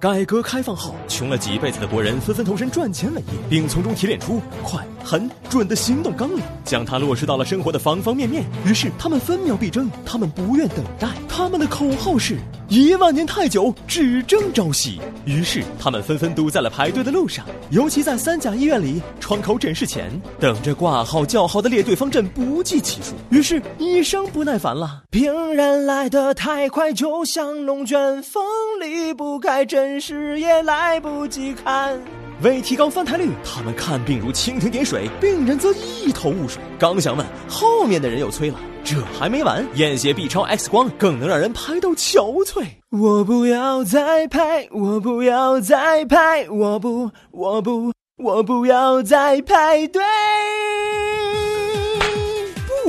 改革开放后，穷了几辈子的国人纷纷投身赚钱伟业，并从中提炼出快、狠、准的行动纲领，将它落实到了生活的方方面面。于是，他们分秒必争，他们不愿等待，他们的口号是。一万年太久，只争朝夕。于是他们纷纷堵在了排队的路上，尤其在三甲医院里窗口诊室前，等着挂号叫号的列队方阵不计其数。于是医生不耐烦了，病人来得太快，就像龙卷风，离不开诊室也来不及看。为提高翻台率，他们看病如蜻蜓点水，病人则一头雾水。刚想问，后面的人又催了。这还没完，验血 B 超 X 光更能让人拍到憔悴。我不要再拍，我不要再拍，我不，我不，我不要再排队。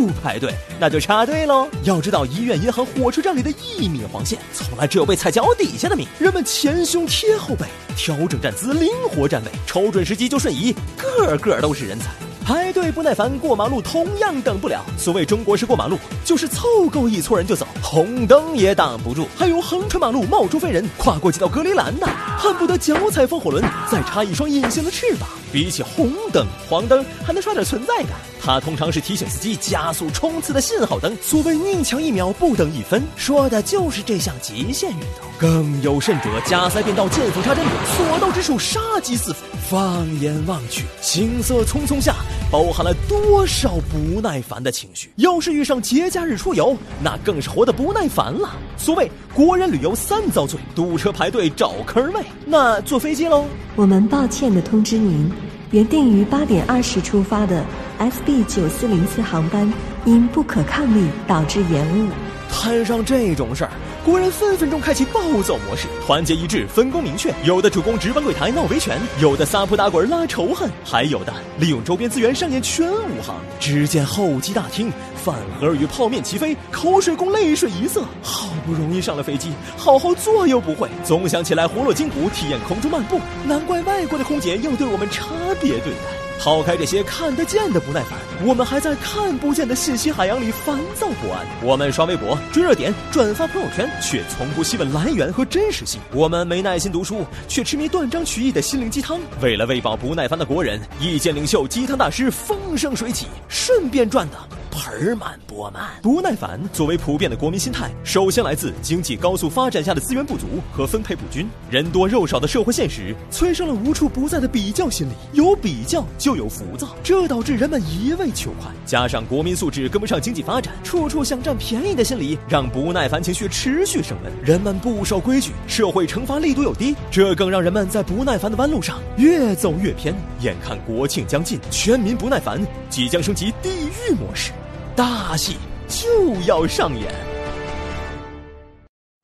不排队那就插队喽。要知道，医院、银行、火车站里的一米黄线，从来只有被踩脚底下的米。人们前胸贴后背，调整站姿，灵活站位，瞅准时机就瞬移，个个都是人才。排队不耐烦，过马路同样等不了。所谓中国式过马路，就是凑够一撮人就走，红灯也挡不住。还有横穿马路冒出飞人，跨过几道隔离栏的，恨不得脚踩风火轮，再插一双隐形的翅膀。比起红灯、黄灯，还能刷点存在感。它通常是提醒司机加速冲刺的信号灯。所谓宁抢一秒，不等一分，说的就是这项极限运动。更有甚者，加塞变道、见缝插针，所到之处杀机四伏。放眼望去，行色匆匆下，包含了多少不耐烦的情绪？要是遇上节假日出游，那更是活得不耐烦了。所谓国人旅游三遭罪：堵车、排队、找坑位。那坐飞机喽？我们抱歉的通知您，原定于八点二十出发的 FB 九四零四航班，因不可抗力导致延误。摊上这种事儿。国人分分钟开启暴走模式，团结一致，分工明确。有的主攻值班柜台闹维权，有的撒泼打滚拉仇恨，还有的利用周边资源上演全武行。只见候机大厅，饭盒与泡面齐飞，口水供泪水一色。好不容易上了飞机，好好坐又不会，总想起来活络筋骨，体验空中漫步。难怪外国的空姐要对我们差别对待。抛开这些看得见的不耐烦，我们还在看不见的信息海洋里烦躁不安。我们刷微博、追热点、转发朋友圈，却从不细问来源和真实性。我们没耐心读书，却痴迷断章取义的心灵鸡汤。为了喂饱不耐烦的国人，意见领袖、鸡汤大师风生水起，顺便赚的。盆满钵满，不耐烦作为普遍的国民心态，首先来自经济高速发展下的资源不足和分配不均，人多肉少的社会现实催生了无处不在的比较心理，有比较就有浮躁，这导致人们一味求快，加上国民素质跟不上经济发展，处处想占便宜的心理，让不耐烦情绪持续升温，人们不守规矩，社会惩罚力度又低，这更让人们在不耐烦的弯路上越走越偏。眼看国庆将近，全民不耐烦即将升级地狱模式。大戏就要上演，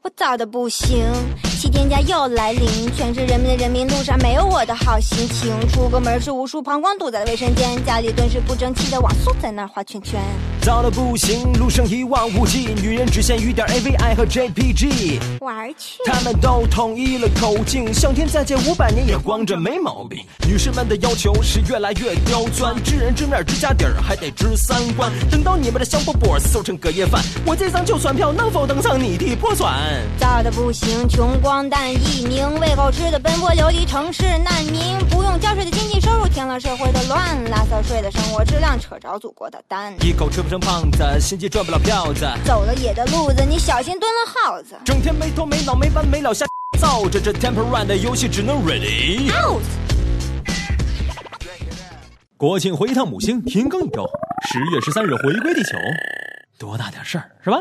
我早的不行。七天假又来临，全市人民的人民，路上没有我的好心情。出个门是无数膀胱堵在卫生间，家里顿时不争气的网速在那画圈圈。早的不行，路上一望无际，女人只限于点 AVI 和 JPG。玩去。他们都统一了口径，向天再借五百年也光着没毛病。女士们的要求是越来越刁钻，知人知面知家底儿，还得知三观。等到你们的香饽饽馊成隔夜饭，我这张旧船票能否登上你的破船？早的不行，穷。光蛋一名喂狗吃的奔波流离城市难民，不用交税的经济收入添了社会的乱，拉骚税的生活质量扯着祖国的蛋。一口吃不成胖子，心机赚不了票子，走了野的路子，你小心蹲了耗子。整天没头没脑没完没了瞎造着，这 Temple Run 的游戏只能 Ready Out。国庆回一趟母星，停更一周，十月十三日回归地球，多大点事儿是吧？